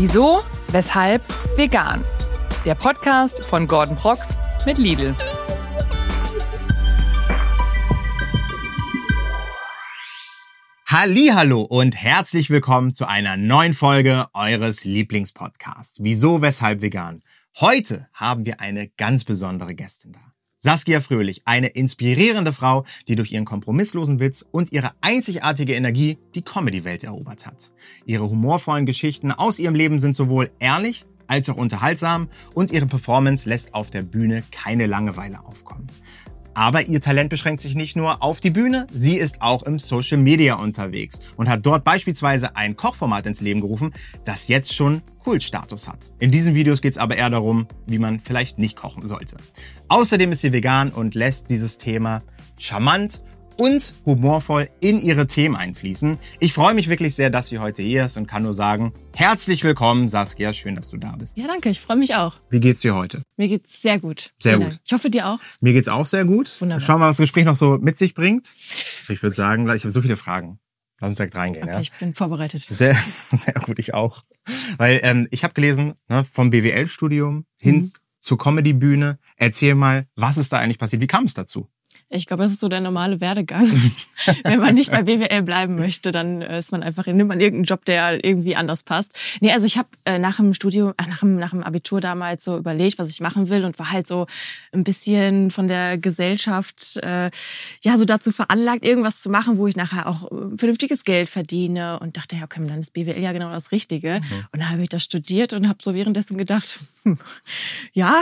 Wieso, weshalb, vegan. Der Podcast von Gordon Prox mit Lidl. Hallo und herzlich willkommen zu einer neuen Folge eures Lieblingspodcasts. Wieso, weshalb vegan? Heute haben wir eine ganz besondere Gästin da. Saskia Fröhlich, eine inspirierende Frau, die durch ihren kompromisslosen Witz und ihre einzigartige Energie die Comedy-Welt erobert hat. Ihre humorvollen Geschichten aus ihrem Leben sind sowohl ehrlich als auch unterhaltsam und ihre Performance lässt auf der Bühne keine Langeweile aufkommen. Aber ihr Talent beschränkt sich nicht nur auf die Bühne, sie ist auch im Social Media unterwegs und hat dort beispielsweise ein Kochformat ins Leben gerufen, das jetzt schon Kultstatus hat. In diesen Videos geht es aber eher darum, wie man vielleicht nicht kochen sollte. Außerdem ist sie vegan und lässt dieses Thema charmant und humorvoll in ihre Themen einfließen. Ich freue mich wirklich sehr, dass sie heute hier ist und kann nur sagen, herzlich willkommen, Saskia. Schön, dass du da bist. Ja, danke. Ich freue mich auch. Wie geht's dir heute? Mir geht's sehr gut. Sehr Vielen gut. Dank. Ich hoffe, dir auch. Mir geht's auch sehr gut. Wunderbar. Schauen wir mal, was das Gespräch noch so mit sich bringt. Ich würde sagen, ich habe so viele Fragen. Lass uns direkt reingehen. Okay, ja? ich bin vorbereitet. Sehr, sehr gut, ich auch. Weil ähm, ich habe gelesen, ne, vom BWL-Studium hin Mhm. zur Comedy-Bühne. Erzähl mal, was ist da eigentlich passiert? Wie kam es dazu? Ich glaube, das ist so der normale Werdegang. Wenn man nicht bei BWL bleiben möchte, dann äh, ist man einfach, nimmt man irgendeinen Job, der irgendwie anders passt. Nee, also ich habe äh, nach dem Studium, äh, nach, dem, nach dem Abitur damals so überlegt, was ich machen will und war halt so ein bisschen von der Gesellschaft äh, ja so dazu veranlagt, irgendwas zu machen, wo ich nachher auch vernünftiges Geld verdiene und dachte, ja, okay, dann ist BWL ja genau das Richtige. Und dann habe ich das studiert und habe so währenddessen gedacht, hm, ja,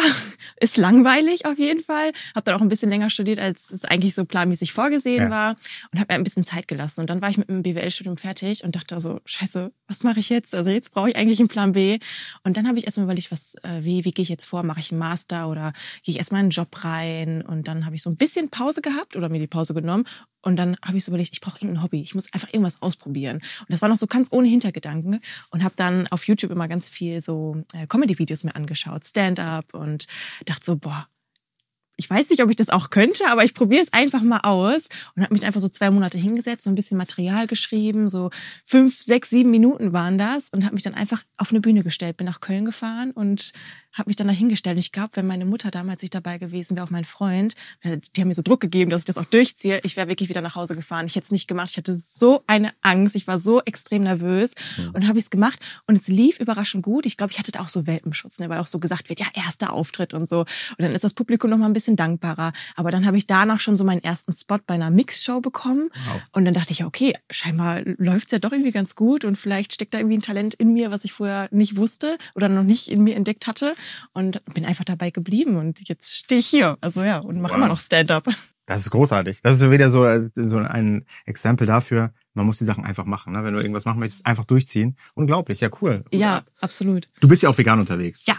ist langweilig auf jeden Fall. Habe dann auch ein bisschen länger studiert, als es eigentlich so planmäßig vorgesehen Ja. war und habe mir ein bisschen Zeit gelassen. Und dann war ich mit dem BWL-Studium fertig und dachte so, scheiße, was mache ich jetzt? Also jetzt brauche ich eigentlich einen Plan B. Und dann habe ich erstmal überlegt, was, äh, wie, wie gehe ich jetzt vor? Mache ich einen Master oder gehe ich erstmal in einen Job rein? Und dann habe ich so ein bisschen Pause gehabt oder mir die Pause genommen. Und dann habe ich so überlegt, ich brauche irgendein Hobby. Ich muss einfach irgendwas ausprobieren. Und das war noch so ganz ohne Hintergedanken. Und habe dann auf YouTube immer ganz viel so äh, Comedy-Videos mir angeschaut, Stand-up und dachte so, boah, ich weiß nicht, ob ich das auch könnte, aber ich probiere es einfach mal aus und habe mich einfach so zwei Monate hingesetzt, so ein bisschen Material geschrieben, so fünf, sechs, sieben Minuten waren das und habe mich dann einfach auf eine Bühne gestellt, bin nach Köln gefahren und habe mich dann da hingestellt. Und ich glaube, wenn meine Mutter damals nicht dabei gewesen wäre, auch mein Freund, äh, die haben mir so Druck gegeben, dass ich das auch durchziehe, ich wäre wirklich wieder nach Hause gefahren. Ich hätte es nicht gemacht. Ich hatte so eine Angst. Ich war so extrem nervös und habe ich es gemacht und es lief überraschend gut. Ich glaube, ich hatte da auch so Welpenschutz, ne, weil auch so gesagt wird, ja, erster Auftritt und so. Und dann ist das Publikum noch mal ein bisschen dankbarer. Aber dann habe ich danach schon so meinen ersten Spot bei einer Mixshow bekommen. Wow. Und dann dachte ich, okay, scheinbar läuft's ja doch irgendwie ganz gut und vielleicht steckt da irgendwie ein Talent in mir, was ich vorher nicht wusste oder noch nicht in mir entdeckt hatte. Und bin einfach dabei geblieben und jetzt stehe ich hier. Also ja, und mache Wow. immer noch Stand-up. Das ist großartig. Das ist wieder so, äh, so ein Exempel dafür, man muss die Sachen einfach machen. Ne? Wenn du irgendwas machen möchtest, einfach durchziehen. Unglaublich, ja cool. Gut Ja, ab. absolut. Du bist ja auch vegan unterwegs. Ja.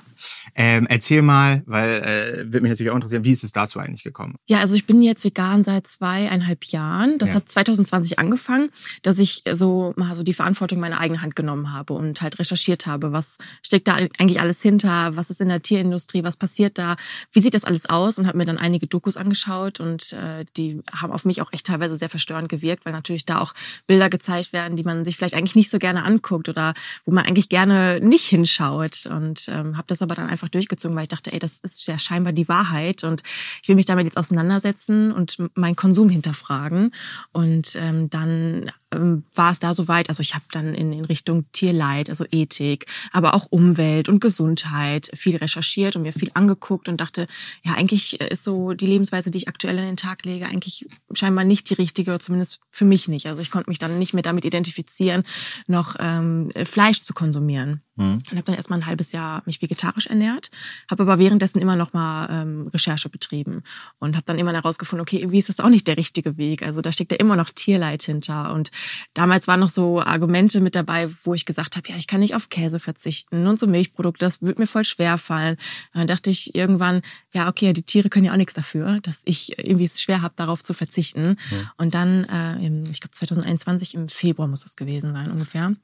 Ähm, erzähl mal, weil äh, wird mich natürlich auch interessieren, wie ist es dazu eigentlich gekommen? Ja, also ich bin jetzt vegan seit zweieinhalb Jahren. Das Ja. hat 2020 angefangen, dass ich so mal so die Verantwortung in meine eigene Hand genommen habe und halt recherchiert habe, was steckt da eigentlich alles hinter, was ist in der Tierindustrie, was passiert da, wie sieht das alles aus und habe mir dann einige Dokus angeschaut und äh, die haben auf mich auch echt teilweise sehr verstörend gewirkt, weil natürlich da auch Bilder gezeigt werden, die man sich vielleicht eigentlich nicht so gerne anguckt oder wo man eigentlich gerne nicht hinschaut und ähm, habe das aber dann einfach durchgezogen, weil ich dachte, ey, das ist ja scheinbar die Wahrheit und ich will mich damit jetzt auseinandersetzen und meinen Konsum hinterfragen. Und ähm, dann ähm, war es da soweit, also ich habe dann in, in Richtung Tierleid, also Ethik, aber auch Umwelt und Gesundheit viel recherchiert und mir viel angeguckt und dachte, ja, eigentlich ist so die Lebensweise, die ich aktuell an den Tag lege, eigentlich scheinbar nicht die richtige, oder zumindest für mich nicht. Also ich konnte mich dann nicht mehr damit identifizieren, noch ähm, Fleisch zu konsumieren. Mhm. Und habe dann erstmal ein halbes Jahr mich vegetarisch ernährt, habe aber währenddessen immer noch mal ähm, Recherche betrieben und habe dann immer herausgefunden, okay, irgendwie ist das auch nicht der richtige Weg. Also da steckt ja immer noch Tierleid hinter. Und damals waren noch so Argumente mit dabei, wo ich gesagt habe, ja, ich kann nicht auf Käse verzichten und so Milchprodukte, das wird mir voll schwer fallen. Dann dachte ich irgendwann, ja, okay, die Tiere können ja auch nichts dafür, dass ich irgendwie es schwer habe, darauf zu verzichten. Und dann, äh, ich glaube 2021 im Februar muss das gewesen sein ungefähr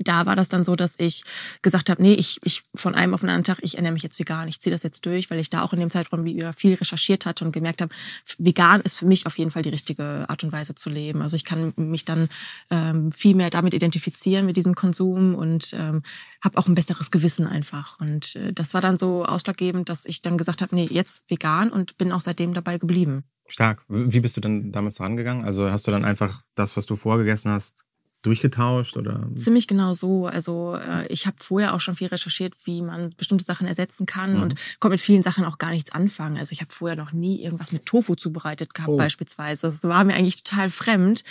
da war das dann so, dass ich gesagt habe, nee, ich, ich von einem auf den anderen Tag, ich ernähre mich jetzt vegan, ich ziehe das jetzt durch, weil ich da auch in dem Zeitraum wieder viel recherchiert hatte und gemerkt habe, vegan ist für mich auf jeden Fall die richtige Art und Weise zu leben. Also ich kann mich dann ähm, viel mehr damit identifizieren mit diesem Konsum und ähm, habe auch ein besseres Gewissen einfach. Und äh, das war dann so ausschlaggebend, dass ich dann gesagt habe, nee, jetzt vegan und bin auch seitdem dabei geblieben. Stark. Wie bist du denn damals rangegangen? Also hast du dann einfach das, was du vorgegessen hast, durchgetauscht oder? Ziemlich genau so. Also äh, ich habe vorher auch schon viel recherchiert, wie man bestimmte Sachen ersetzen kann mhm. und konnte mit vielen Sachen auch gar nichts anfangen. Also ich habe vorher noch nie irgendwas mit Tofu zubereitet gehabt oh. beispielsweise. Das war mir eigentlich total fremd.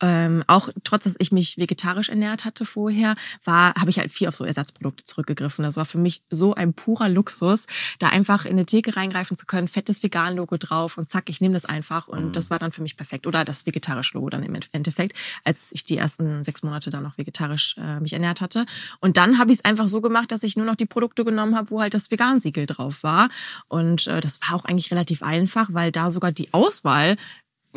Ähm, auch trotz, dass ich mich vegetarisch ernährt hatte vorher, war habe ich halt viel auf so Ersatzprodukte zurückgegriffen. Das war für mich so ein purer Luxus, da einfach in eine Theke reingreifen zu können, fettes Vegan-Logo drauf und zack, ich nehme das einfach und mhm. das war dann für mich perfekt. Oder das vegetarische Logo dann im Endeffekt, als ich die ersten sechs Monate dann noch vegetarisch äh, mich ernährt hatte. Und dann habe ich es einfach so gemacht, dass ich nur noch die Produkte genommen habe, wo halt das Vegan-Siegel drauf war. Und äh, das war auch eigentlich relativ einfach, weil da sogar die Auswahl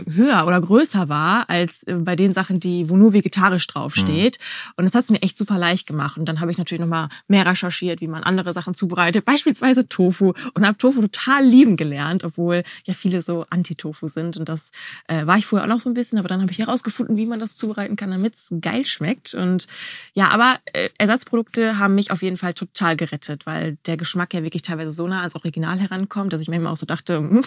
höher oder größer war als äh, bei den Sachen, die wo nur vegetarisch draufsteht. Mhm. Und das hat es mir echt super leicht gemacht. Und dann habe ich natürlich noch mal mehr recherchiert, wie man andere Sachen zubereitet, beispielsweise Tofu. Und habe Tofu total lieben gelernt, obwohl ja viele so Anti-Tofu sind. Und das äh, war ich vorher auch noch so ein bisschen, aber dann habe ich herausgefunden, wie man das zubereiten kann, damit es geil schmeckt. Und ja, aber äh, Ersatzprodukte haben mich auf jeden Fall total gerettet, weil der Geschmack ja wirklich teilweise so nah ans Original herankommt, dass ich manchmal auch so dachte, hm,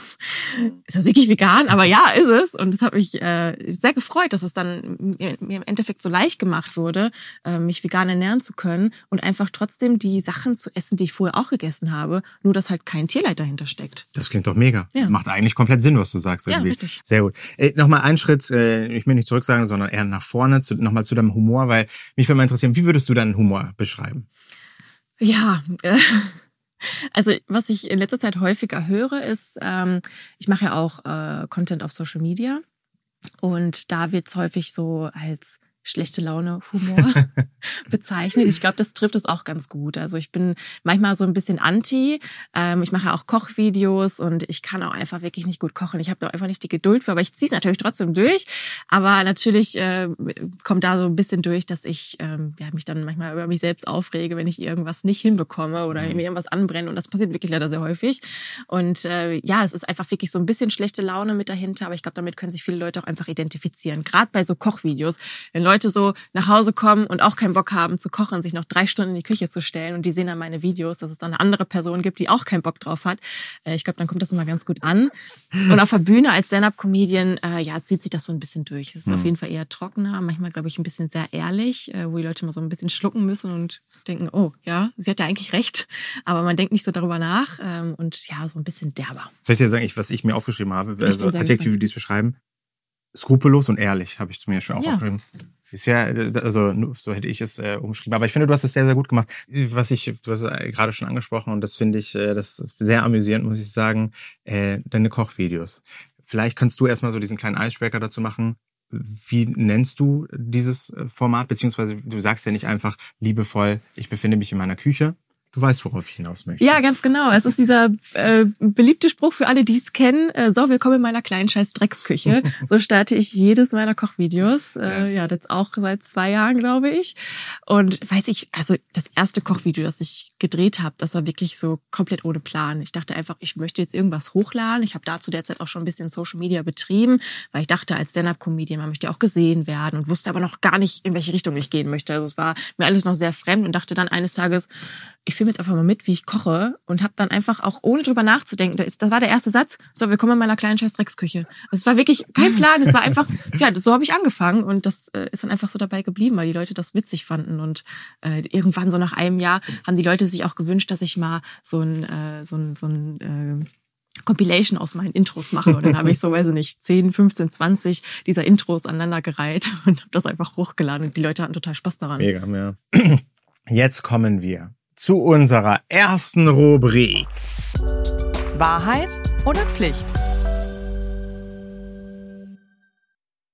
ist das wirklich vegan? Aber ja, ist es ist. Und es hat mich äh, sehr gefreut, dass es dann mir im Endeffekt so leicht gemacht wurde, äh, mich vegan ernähren zu können und einfach trotzdem die Sachen zu essen, die ich vorher auch gegessen habe, nur dass halt kein Tierleid dahinter steckt. Das klingt doch mega. Ja. Macht eigentlich komplett Sinn, was du sagst. Irgendwie. Ja, richtig. Sehr gut. Äh, Nochmal einen Schritt, äh, ich will nicht zurück sagen, sondern eher nach vorne, zu, nochmal zu deinem Humor, weil mich würde mal interessieren, wie würdest du deinen Humor beschreiben? Ja, äh, also was ich in letzter Zeit häufiger höre, ist, ähm, ich mache ja auch äh, Content auf Social Media. Und da wird es häufig so als schlechte Laune Humor bezeichnet. Ich glaube, das trifft es auch ganz gut. Also ich bin manchmal so ein bisschen anti. Ähm, ich mache auch Kochvideos und ich kann auch einfach wirklich nicht gut kochen. Ich habe da einfach nicht die Geduld für, aber ich ziehe es natürlich trotzdem durch. Aber natürlich äh, kommt da so ein bisschen durch, dass ich ähm, ja, mich dann manchmal über mich selbst aufrege, wenn ich irgendwas nicht hinbekomme oder mir irgendwas anbrenne. Und das passiert wirklich leider sehr häufig. Und äh, ja, es ist einfach wirklich so ein bisschen schlechte Laune mit dahinter. Aber ich glaube, damit können sich viele Leute auch einfach identifizieren. Gerade bei so Kochvideos. Wenn Leute Leute so nach Hause kommen und auch keinen Bock haben zu kochen, sich noch drei Stunden in die Küche zu stellen und die sehen dann meine Videos, dass es dann eine andere Person gibt, die auch keinen Bock drauf hat. Äh, ich glaube, dann kommt das immer ganz gut an. Und auf der Bühne als Stand-Up-Comedian, äh, ja, zieht sich das so ein bisschen durch. Es ist mhm. auf jeden Fall eher trockener, manchmal, glaube ich, ein bisschen sehr ehrlich, äh, wo die Leute mal so ein bisschen schlucken müssen und denken, oh, ja, sie hat ja eigentlich recht. Aber man denkt nicht so darüber nach ähm, und ja, so ein bisschen derber. Soll ich dir sagen, was ich mir aufgeschrieben habe? Also Adjektive, die es beschreiben? Skrupellos und ehrlich, habe ich zu mir schon auch ja. aufgeschrieben. Ist ja, also so hätte ich es äh, umschrieben. Aber ich finde, du hast es sehr, sehr gut gemacht. Was ich, du hast es gerade schon angesprochen und das finde ich, äh, das ist sehr amüsierend, muss ich sagen, äh, deine Kochvideos. Vielleicht kannst du erstmal so diesen kleinen Icebreaker dazu machen. Wie nennst du dieses äh, Format? Beziehungsweise du sagst ja nicht einfach liebevoll, ich befinde mich in meiner Küche, Du weißt, worauf ich hinaus möchte. Ja, ganz genau. Es ist dieser äh, beliebte Spruch für alle, die es kennen. Äh, so, willkommen in meiner kleinen scheiß Drecksküche. so starte ich jedes meiner Kochvideos. Äh, ja, das auch seit zwei Jahren, glaube ich. Und weiß ich, also das erste Kochvideo, das ich gedreht habe, das war wirklich so komplett ohne Plan. Ich dachte einfach, ich möchte jetzt irgendwas hochladen. Ich habe dazu derzeit auch schon ein bisschen Social Media betrieben, weil ich dachte, als Stand-Up-Comedian, man möchte auch gesehen werden und wusste aber noch gar nicht, in welche Richtung ich gehen möchte. Also es war mir alles noch sehr fremd und dachte dann eines Tages, ich filme jetzt einfach mal mit, wie ich koche und habe dann einfach auch ohne drüber nachzudenken, das war der erste Satz, so, wir kommen in meiner kleinen Scheißdrecksküche. Also es war wirklich kein Plan, es war einfach, ja, so habe ich angefangen und das äh, ist dann einfach so dabei geblieben, weil die Leute das witzig fanden und äh, irgendwann so nach einem Jahr haben die Leute sich auch gewünscht, dass ich mal so ein, äh, so ein, so ein äh, Compilation aus meinen Intros mache. Und dann habe ich so, weiß ich nicht, 10, 15, 20 dieser Intros aneinandergereiht und habe das einfach hochgeladen. Und die Leute hatten total Spaß daran. Mega, ja. Jetzt kommen wir zu unserer ersten Rubrik. Wahrheit oder Pflicht?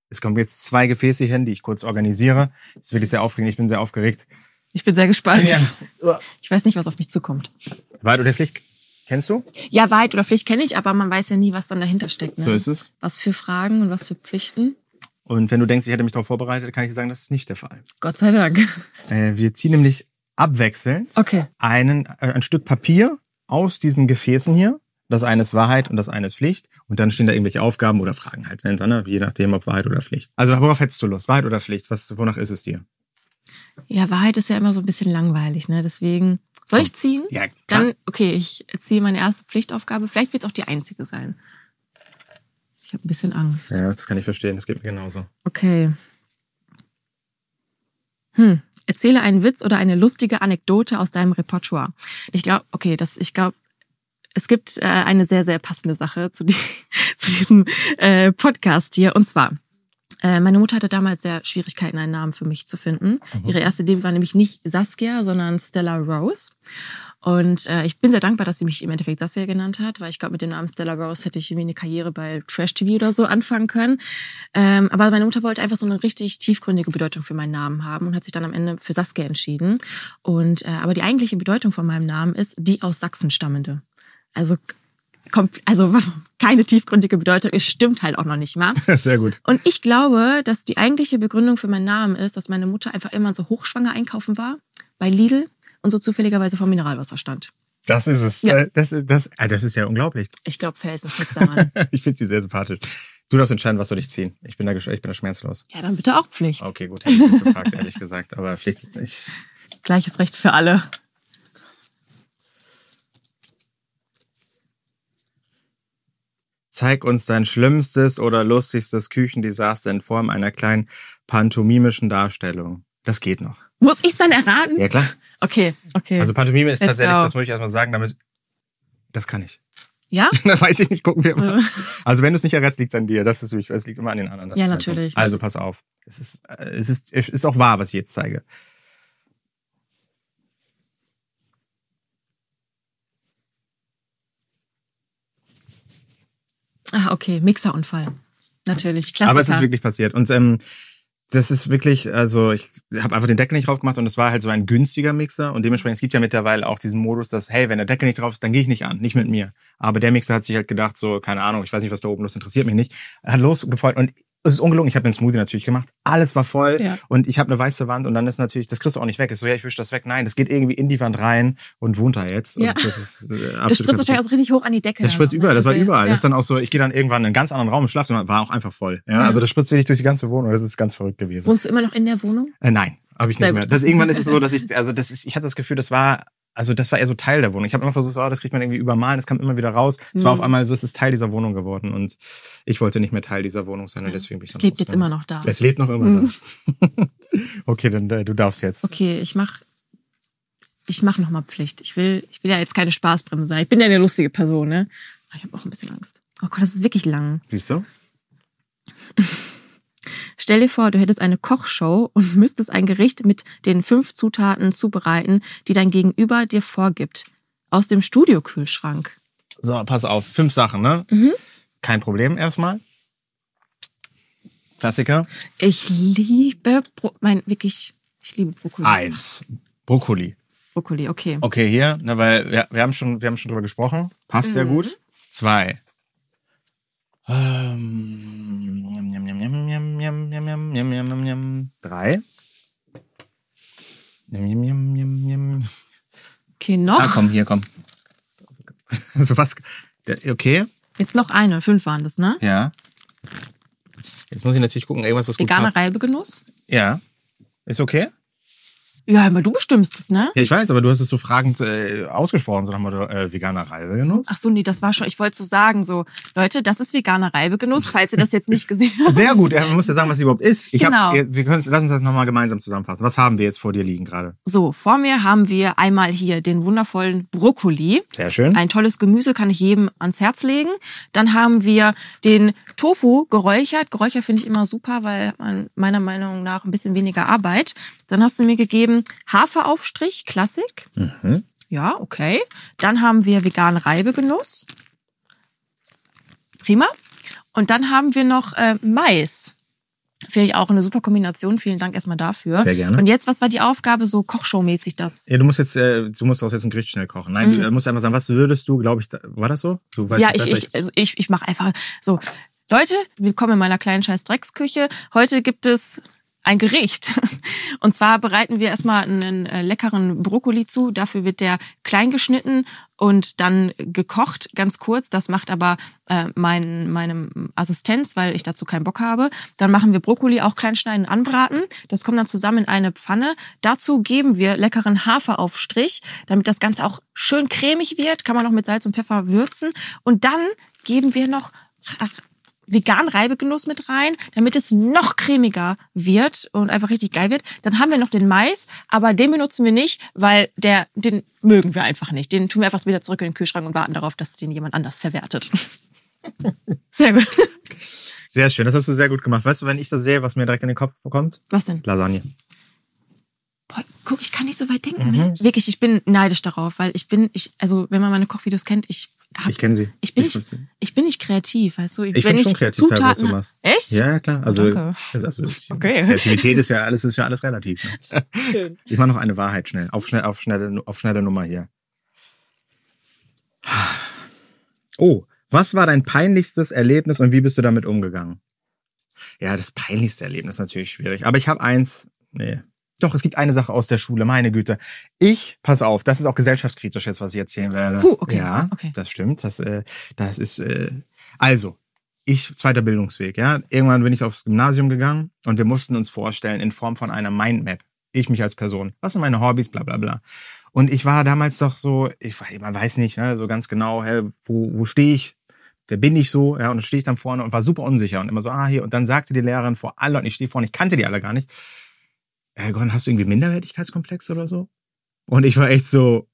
Es kommen jetzt zwei Gefäße hin, die ich kurz organisiere. Das ist wirklich sehr aufregend. Ich bin sehr aufgeregt. Ich bin sehr gespannt. Ja. Ich weiß nicht, was auf mich zukommt. Wahrheit oder Pflicht? Kennst du? Ja, Wahrheit oder Pflicht kenne ich, aber man weiß ja nie, was dann dahinter steckt. Ne? So ist es. Was für Fragen und was für Pflichten. Und wenn du denkst, ich hätte mich darauf vorbereitet, kann ich dir sagen, das ist nicht der Fall. Gott sei Dank. Äh, wir ziehen nämlich abwechselnd Okay. einen, äh, ein Stück Papier aus diesen Gefäßen hier. Das eine ist Wahrheit und das eine ist Pflicht. Und dann stehen da irgendwelche Aufgaben oder Fragen halt ne? je nachdem, ob Wahrheit oder Pflicht. Also worauf hättest du Lust? Wahrheit oder Pflicht? Was, wonach ist es dir? Ja, Wahrheit ist ja immer so ein bisschen langweilig, ne? Deswegen. Soll ich ziehen? Ja, klar. Dann, okay, ich ziehe meine erste Pflichtaufgabe. Vielleicht wird es auch die einzige sein. Ich habe ein bisschen Angst. Ja, das kann ich verstehen. Das geht mir genauso. Okay. Hm. Erzähle einen Witz oder eine lustige Anekdote aus deinem Repertoire. Ich glaube, okay, das, ich glaube, es gibt äh, eine sehr, sehr passende Sache zu, die, zu diesem äh, Podcast hier. Und zwar, äh, meine Mutter hatte damals sehr Schwierigkeiten, einen Namen für mich zu finden. Ihre erste Idee war nämlich nicht Saskia, sondern Stella Rose. Und äh, ich bin sehr dankbar, dass sie mich im Endeffekt Saskia genannt hat, weil ich glaube, mit dem Namen Stella Rose hätte ich irgendwie eine Karriere bei Trash TV oder so anfangen können. Ähm, aber meine Mutter wollte einfach so eine richtig tiefgründige Bedeutung für meinen Namen haben und hat sich dann am Ende für Saskia entschieden. Und äh, aber die eigentliche Bedeutung von meinem Namen ist die aus Sachsen stammende. Also also keine tiefgründige Bedeutung. Es stimmt halt auch noch nicht mal. Sehr gut. Und ich glaube, dass die eigentliche Begründung für meinen Namen ist, dass meine Mutter einfach immer so hochschwanger einkaufen war bei Lidl und so zufälligerweise vom Mineralwasser stand. Das ist es. Ja. Äh, Das, ist, das, ah, das ist ja unglaublich. Ich glaube, felsenfest daran. ich finde sie sehr sympathisch. Du darfst entscheiden, was soll ich ziehen. Ich bin da, ich bin da schmerzlos. ja, dann bitte auch Pflicht. Okay, gut, hätte ich nicht gefragt, ehrlich gesagt. Aber Pflicht ist nicht. Gleiches Recht für alle. Zeig uns dein schlimmstes oder lustigstes Küchendesaster in Form einer kleinen pantomimischen Darstellung. Das geht noch. Muss ich dann erraten? Ja, klar. Okay, okay. Also Pantomime ist Let's tatsächlich, go. das muss ich erstmal sagen, damit. Das kann ich. ja? Da weiß ich nicht, gucken wir mal. So. Also wenn du es nicht errätst, liegt es an dir. Das ist wichtig. Es liegt immer an den anderen. Das Ja, natürlich. Also pass auf. Es ist, äh, es ist, es ist auch wahr, was ich jetzt zeige. Ah, okay. Mixerunfall. Natürlich. Klassiker. Aber es ist wirklich passiert. Und ähm, das ist wirklich, also ich habe einfach den Deckel nicht drauf gemacht und es war halt so ein günstiger Mixer und dementsprechend, es gibt ja mittlerweile auch diesen Modus, dass, hey, wenn der Deckel nicht drauf ist, dann gehe ich nicht an, nicht mit mir. Aber der Mixer hat sich halt gedacht, so, keine Ahnung, ich weiß nicht, was da oben los interessiert mich nicht, hat losgefeuert und es ist ungelungen, ich habe den Smoothie natürlich gemacht, alles war voll Ja. und ich habe eine weiße Wand und dann ist natürlich, das kriegst du auch nicht weg. Ist so, ja, ich wisch das weg. Nein, das geht irgendwie in die Wand rein und wohnt da jetzt. Ja. Und das ist äh, das spritzt wahrscheinlich auch so richtig hoch an die Decke. das spritzt ne? überall, das war Also, überall. Ja. Das ist dann auch so, ich gehe dann irgendwann in einen ganz anderen Raum im Schlafzimmer, war auch einfach voll. Ja, Ja. also das spritzt wirklich durch die ganze Wohnung. Das ist ganz verrückt gewesen. Wohnst du immer noch in der Wohnung? Äh, nein, habe ich Sehr nicht mehr. gut. Das irgendwann ist es so, dass ich, also das ist, ich hatte das Gefühl, das war, also das war eher so Teil der Wohnung. Ich habe immer versucht, oh, das kriegt man irgendwie übermalen, das kam immer wieder raus. Es war Mhm. auf einmal so, es ist Teil dieser Wohnung geworden und ich wollte nicht mehr Teil dieser Wohnung sein und deswegen bin ich Es lebt jetzt immer noch da. Es lebt noch immer Mhm. da. okay, dann äh, du darfst jetzt. Okay, ich mach, ich mach noch mal Pflicht. Ich will, ich will ja jetzt keine Spaßbremse sein. Ich bin ja eine lustige Person, ne? Aber ich habe auch ein bisschen Angst. Oh Gott, das ist wirklich lang. Siehst du? Stell dir vor, du hättest eine Kochshow und müsstest ein Gericht mit den fünf Zutaten zubereiten, die dein Gegenüber dir vorgibt. Aus dem Studiokühlschrank. So, pass auf, fünf Sachen, ne? Mhm. Kein Problem erstmal. Klassiker. Ich liebe, Bro mein, wirklich, ich liebe Brokkoli. Eins. Brokkoli. Brokkoli, okay. Okay, hier, ne, weil wir, wir haben schon, wir haben schon drüber gesprochen. Passt sehr Mhm. gut. Zwei. Drei. Okay, noch. Ah, komm, hier, komm. Also was? Okay, Jetzt noch eine. Fünf waren das, ne? ja. Jetzt muss ich natürlich gucken, irgendwas, was gut Veganer passt. Reibegenuss. Ja. Ist okay? Ja, aber du bestimmst es, ne? Ja, ich weiß, aber du hast es so fragend äh, ausgesprochen, so nach Motto, äh, veganer Reibegenuss. Ach so, nee, das war schon, ich wollte so sagen, so, Leute, das ist veganer Reibegenuss, falls ihr das jetzt nicht gesehen habt. Sehr gut, ja, man muss ja sagen, was es überhaupt ist. Ich Genau. hab, wir können, lass uns das nochmal gemeinsam zusammenfassen. Was haben wir jetzt vor dir liegen gerade? So, vor mir haben wir einmal hier den wundervollen Brokkoli. Sehr schön. Ein tolles Gemüse kann ich jedem ans Herz legen. Dann haben wir den Tofu geräuchert. Geräuchert finde ich immer super, weil man meiner Meinung nach ein bisschen weniger Arbeit. Dann hast du mir gegeben Haferaufstrich, Klassik. Mhm. Ja, okay. Dann haben wir veganen Reibegenuss. Prima. Und dann haben wir noch äh, Mais. Finde ich auch eine super Kombination. Vielen Dank erstmal dafür. Sehr gerne. Und jetzt, was war die Aufgabe? So Kochshow-mäßig das. Ja, du musst jetzt, äh, du musst auch jetzt ein Gericht schnell kochen. Nein, du musst einfach sagen, was würdest du, glaube ich, da, war das so? Du weißt Mhm. Ja, ich, besser. ich, also ich, ich mache einfach so. Leute, willkommen in meiner kleinen scheiß Drecksküche. Heute gibt es ein Gericht. Und zwar bereiten wir erstmal einen äh, leckeren Brokkoli zu. Dafür wird der klein geschnitten und dann gekocht, ganz kurz. Das macht aber äh, mein, meinem Assistenz, weil ich dazu keinen Bock habe. Dann machen wir Brokkoli auch klein schneiden, anbraten. Das kommt dann zusammen in eine Pfanne. Dazu geben wir leckeren Haferaufstrich, damit das Ganze auch schön cremig wird. Kann man noch mit Salz und Pfeffer würzen. Und dann geben wir noch vegan Reibegenuss mit rein, damit es noch cremiger wird und einfach richtig geil wird. Dann haben wir noch den Mais, aber den benutzen wir nicht, weil der, den mögen wir einfach nicht. Den tun wir einfach wieder zurück in den Kühlschrank und warten darauf, dass den jemand anders verwertet. Sehr gut. Sehr schön, das hast du sehr gut gemacht. Weißt du, wenn ich das sehe, was mir direkt in den Kopf kommt? Was denn? Lasagne. Boah, guck, ich kann nicht so weit denken. Ne? Wirklich, ich bin neidisch darauf, weil ich bin, ich, also wenn man meine Kochvideos kennt, ich hab, Ich kenne sie. ich bin ich nicht, ich bin nicht kreativ, weißt du? Ich Wenn finde schon kreativ, teilweise, was du machst. Echt? Ja, ja, klar. Also, also Okay. Kreativität ist ja alles, ist ja alles relativ. Ne? Schön. Ich mache noch eine Wahrheit schnell. Auf, schnell, auf, schnelle, auf schnelle Nummer hier. Oh, was war dein peinlichstes Erlebnis und wie bist du damit umgegangen? Ja, das peinlichste Erlebnis ist natürlich schwierig. Aber ich habe eins, nee. Doch, es gibt eine Sache aus der Schule, meine Güte. Ich, pass auf, das ist auch gesellschaftskritisch jetzt, was ich erzählen werde. Puh, okay, Ja, okay. das stimmt. Das, äh, das ist, äh, also, ich, zweiter Bildungsweg, ja. Irgendwann bin ich aufs Gymnasium gegangen und wir mussten uns vorstellen in Form von einer Mindmap. Ich mich als Person. Was sind meine Hobbys, bla bla bla. Und ich war damals doch so, ich weiß- man weiß nicht, ne, so ganz genau, hä, wo, wo stehe ich? Wer bin ich so? Ja, und dann stehe ich dann vorne und war super unsicher und immer so, ah, hier. Und dann sagte die Lehrerin vor alle, und ich stehe vorne, ich kannte die alle gar nicht. Äh, Gordon, hast du irgendwie Minderwertigkeitskomplex oder so? Und ich war echt so,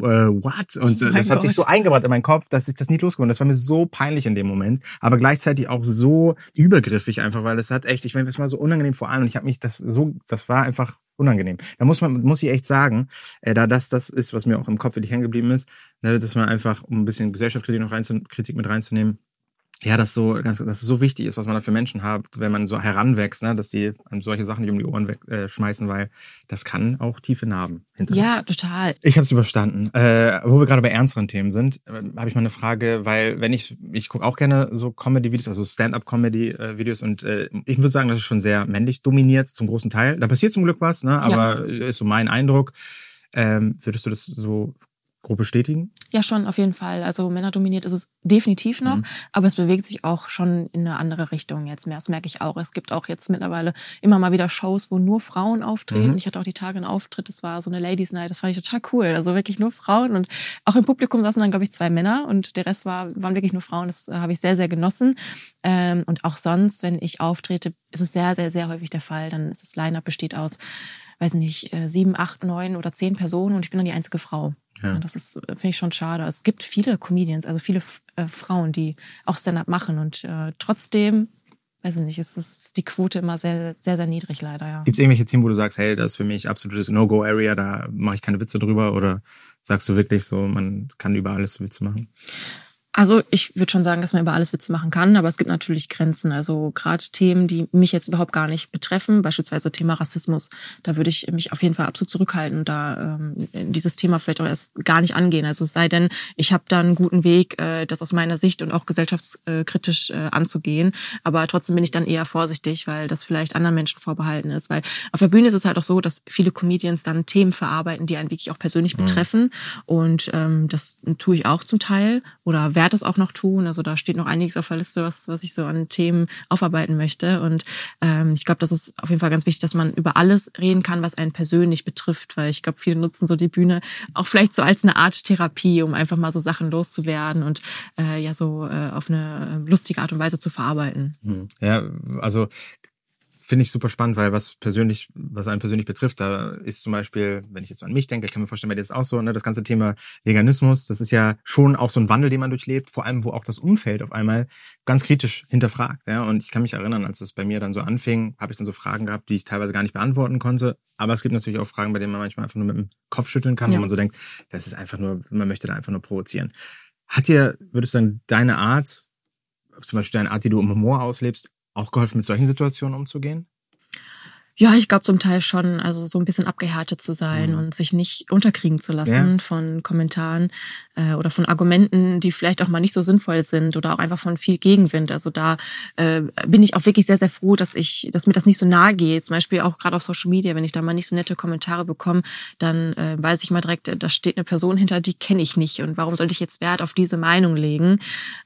äh, what? Und äh, das hat sich so eingebrannt in meinen Kopf, dass ich das nicht losgeworden. Das war mir so peinlich in dem Moment, aber gleichzeitig auch so übergriffig einfach, weil das hat echt, ich meine, das war so unangenehm vor allem und ich habe mich das so, das war einfach unangenehm. Da muss man, muss ich echt sagen, äh, da das das ist, was mir auch im Kopf wirklich hängen geblieben ist, ne, dass man einfach, um ein bisschen Gesellschaftskritik noch reinzu, Kritik mit reinzunehmen, ja, das so, ganz, dass es so wichtig ist, was man da für Menschen hat, wenn man so heranwächst, ne, dass die einem solche Sachen nicht um die Ohren weg, äh, schmeißen, weil das kann auch tiefe Narben hinterlassen. Ja, total. Ich habe es überstanden. Äh, wo wir gerade bei ernsteren Themen sind, äh, habe ich mal eine Frage, weil wenn ich, ich gucke auch gerne so Comedy-Videos, also Stand-up-Comedy-Videos und äh, ich würde sagen, das ist schon sehr männlich dominiert zum großen Teil. Da passiert zum Glück was, ne? aber ist so mein Eindruck. Ähm, würdest du das so grob bestätigen? Ja, schon, auf jeden Fall. Also männerdominiert ist es definitiv noch, Mhm. aber es bewegt sich auch schon in eine andere Richtung jetzt mehr. Das merke ich auch. Es gibt auch jetzt mittlerweile immer mal wieder Shows, wo nur Frauen auftreten. Mhm. Ich hatte auch die Tage einen Auftritt, das war so eine Ladies Night, das fand ich total cool. Also wirklich nur Frauen und auch im Publikum saßen dann, glaube ich, zwei Männer und der Rest war, waren wirklich nur Frauen. Das äh, habe ich sehr, sehr genossen. Ähm, und auch sonst, wenn ich auftrete, ist es sehr, sehr, sehr häufig der Fall. Dann ist das Line-Up besteht aus weiß nicht, äh, sieben, acht, neun oder zehn Personen und ich bin dann die einzige Frau. Ja. Ja. Das ist, äh, finde ich schon schade. Es gibt viele Comedians, also viele äh, Frauen, die auch Stand-up machen und äh, trotzdem, weiß ich nicht, ist, ist die Quote immer sehr, sehr, sehr niedrig leider, ja. Gibt es irgendwelche Themen, wo du sagst, hey, das ist für mich absolutes No-Go-Area, da mache ich keine Witze drüber oder sagst du wirklich so, man kann über alles Witze machen? Also ich würde schon sagen, dass man über alles Witze machen kann, aber es gibt natürlich Grenzen. Also gerade Themen, die mich jetzt überhaupt gar nicht betreffen, beispielsweise Thema Rassismus, da würde ich mich auf jeden Fall absolut zurückhalten und da ähm, dieses Thema vielleicht auch erst gar nicht angehen. Also es sei denn, ich habe da einen guten Weg, äh, das aus meiner Sicht und auch gesellschaftskritisch äh, anzugehen. Aber trotzdem bin ich dann eher vorsichtig, weil das vielleicht anderen Menschen vorbehalten ist. Weil auf der Bühne ist es halt auch so, dass viele Comedians dann Themen verarbeiten, die einen wirklich auch persönlich betreffen. Und ähm, das tue ich auch zum Teil oder werde es auch noch tun. Also da steht noch einiges auf der Liste, was, was ich so an Themen aufarbeiten möchte. Und ähm, ich glaube, das ist auf jeden Fall ganz wichtig, dass man über alles reden kann, was einen persönlich betrifft, weil ich glaube, viele nutzen so die Bühne auch vielleicht so als eine Art Therapie, um einfach mal so Sachen loszuwerden und äh, ja so äh, auf eine äh, lustige Art und Weise zu verarbeiten. Hm. Ja, also finde ich super spannend, weil was persönlich, was einen persönlich betrifft, da ist zum Beispiel, wenn ich jetzt an mich denke, ich kann mir vorstellen, bei dir ist es auch so, ne, das ganze Thema Veganismus, das ist ja schon auch so ein Wandel, den man durchlebt, vor allem, wo auch das Umfeld auf einmal ganz kritisch hinterfragt, ja, und ich kann mich erinnern, als es bei mir dann so anfing, habe ich dann so Fragen gehabt, die ich teilweise gar nicht beantworten konnte, aber es gibt natürlich auch Fragen, bei denen man manchmal einfach nur mit dem Kopf schütteln kann, Ja. wo man so denkt, das ist einfach nur, man möchte da einfach nur provozieren. Hat dir, würdest du sagen, deine Art, zum Beispiel deine Art, die du im Humor auslebst, auch geholfen, mit solchen Situationen umzugehen? Ja, ich glaube zum Teil schon, also so ein bisschen abgehärtet zu sein mhm. und sich nicht unterkriegen zu lassen ja. von Kommentaren äh, oder von Argumenten, die vielleicht auch mal nicht so sinnvoll sind oder auch einfach von viel Gegenwind. Also da äh, bin ich auch wirklich sehr, sehr froh, dass ich, dass mir das nicht so nahe geht. Zum Beispiel auch gerade auf Social Media, wenn ich da mal nicht so nette Kommentare bekomme, dann äh, weiß ich mal direkt, da steht eine Person hinter, die kenne ich nicht. Und warum sollte ich jetzt Wert auf diese Meinung legen?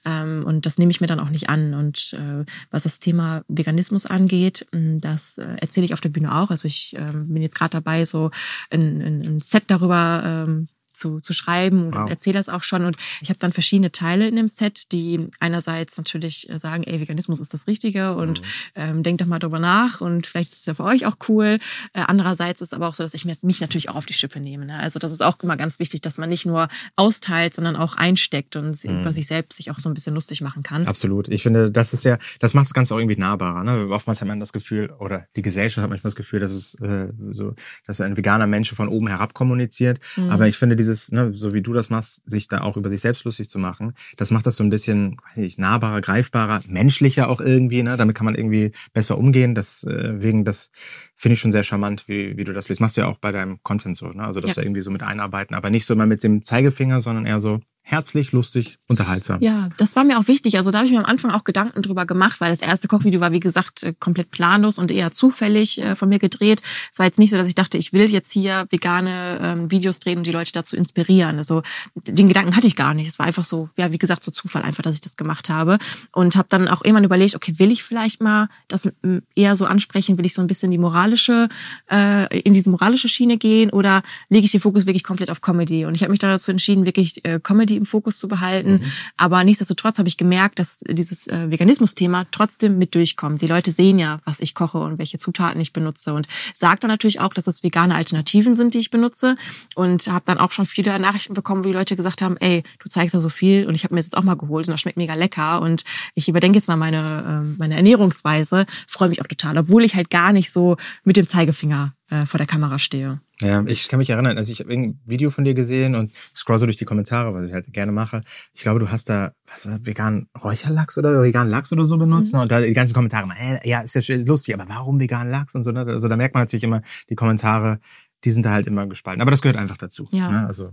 Ähm, und das nehme ich mir dann auch nicht an. Und äh, was das Thema Veganismus angeht, das äh, erzähle ich auf der Bühne auch. Also ich ähm, bin jetzt gerade dabei, so ein, ein, ein Set darüber ähm, zu, zu schreiben und wow. erzähle das auch schon. Und ich habe dann verschiedene Teile in dem Set, die einerseits natürlich äh, sagen, ey, Veganismus ist das Richtige und mhm. ähm, denkt doch mal drüber nach und vielleicht ist es ja für euch auch cool. Äh, andererseits ist aber auch so, dass ich mich natürlich auch auf die Schippe nehme. Ne? Also das ist auch immer ganz wichtig, dass man nicht nur austeilt, sondern auch einsteckt und mhm. über sich selbst sich auch so ein bisschen lustig machen kann. Absolut. Ich finde, das ist ja, das macht das Ganze auch irgendwie nahbarer. Ne? Oftmals hat man das Gefühl, oder die Gesellschaft hat manchmal das Gefühl, dass es äh, so, dass ein veganer Mensch von oben herab kommuniziert. Mhm. Aber ich finde, dieses, ne, so wie du das machst, sich da auch über sich selbst lustig zu machen, das macht das so ein bisschen, weiß nicht, nahbarer, greifbarer, menschlicher auch irgendwie, ne? Damit kann man irgendwie besser umgehen. Das, äh, wegen das finde ich schon sehr charmant, wie, wie du das löst. Machst du ja auch bei deinem Content so, ne? Also das ja. irgendwie so mit einarbeiten, aber nicht so immer mit dem Zeigefinger, sondern eher so, herzlich, lustig, unterhaltsam. Ja, das war mir auch wichtig. Also da habe ich mir am Anfang auch Gedanken drüber gemacht, weil das erste Kochvideo war, wie gesagt, äh, komplett planlos und eher zufällig äh, von mir gedreht. Es war jetzt nicht so, dass ich dachte, ich will jetzt hier vegane ähm, Videos drehen und die Leute dazu inspirieren. Also den Gedanken hatte ich gar nicht. Es war einfach so, ja, wie gesagt, so Zufall einfach, dass ich das gemacht habe. Und habe dann auch irgendwann überlegt, okay, will ich vielleicht mal das eher so ansprechen? Will ich so ein bisschen die moralische, äh, in diese moralische Schiene gehen oder lege ich den Fokus wirklich komplett auf Comedy? Und ich habe mich dazu entschieden, wirklich äh, Comedy die im Fokus zu behalten. Mhm. Aber nichtsdestotrotz habe ich gemerkt, dass dieses äh, Veganismus-Thema trotzdem mit durchkommt. Die Leute sehen ja, was ich koche und welche Zutaten ich benutze und sagt dann natürlich auch, dass es vegane Alternativen sind, die ich benutze und habe dann auch schon viele Nachrichten bekommen, wo die Leute gesagt haben, ey, du zeigst ja so viel und ich habe mir das jetzt auch mal geholt und das schmeckt mega lecker und ich überdenke jetzt mal meine, äh, meine Ernährungsweise, freue mich auch total, obwohl ich halt gar nicht so mit dem Zeigefinger äh, vor der Kamera stehe. Ja, ich kann mich erinnern, also ich habe ein Video von dir gesehen und scroll so durch die Kommentare, was ich halt gerne mache. Ich glaube, du hast da was war vegan Räucherlachs oder vegan Lachs oder so benutzt. Mhm. Und da die ganzen Kommentare, äh, ja, ist ja lustig, aber warum vegan Lachs und so. Ne? Also da merkt man natürlich immer, die Kommentare, die sind da halt immer gespalten. Aber das gehört einfach dazu. Ja. Ne? Also,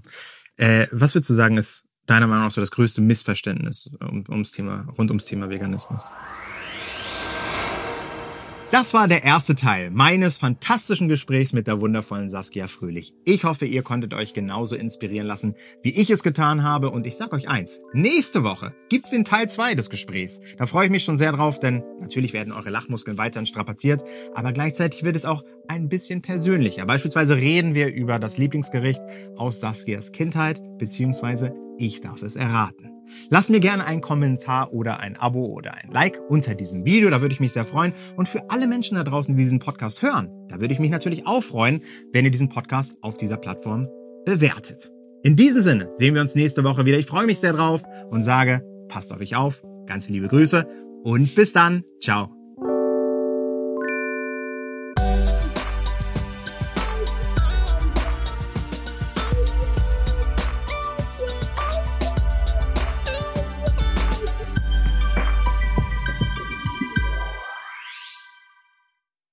äh, was würdest du sagen, ist deiner Meinung nach so das größte Missverständnis um, ums Thema, rund ums Thema Veganismus? Das war der erste Teil meines fantastischen Gesprächs mit der wundervollen Saskia Fröhlich. Ich hoffe, ihr konntet euch genauso inspirieren lassen, wie ich es getan habe. Und ich sag euch eins, nächste Woche gibt's den Teil zwei des Gesprächs. Da freue ich mich schon sehr drauf, denn natürlich werden eure Lachmuskeln weiterhin strapaziert, aber gleichzeitig wird es auch ein bisschen persönlicher. Beispielsweise reden wir über das Lieblingsgericht aus Saskias Kindheit, beziehungsweise ich darf es erraten. Lass mir gerne einen Kommentar oder ein Abo oder ein Like unter diesem Video, da würde ich mich sehr freuen. Und für alle Menschen da draußen, die diesen Podcast hören, da würde ich mich natürlich auch freuen, wenn ihr diesen Podcast auf dieser Plattform bewertet. In diesem Sinne sehen wir uns nächste Woche wieder. Ich freue mich sehr drauf und sage, passt auf euch auf, ganz liebe Grüße und bis dann. Ciao.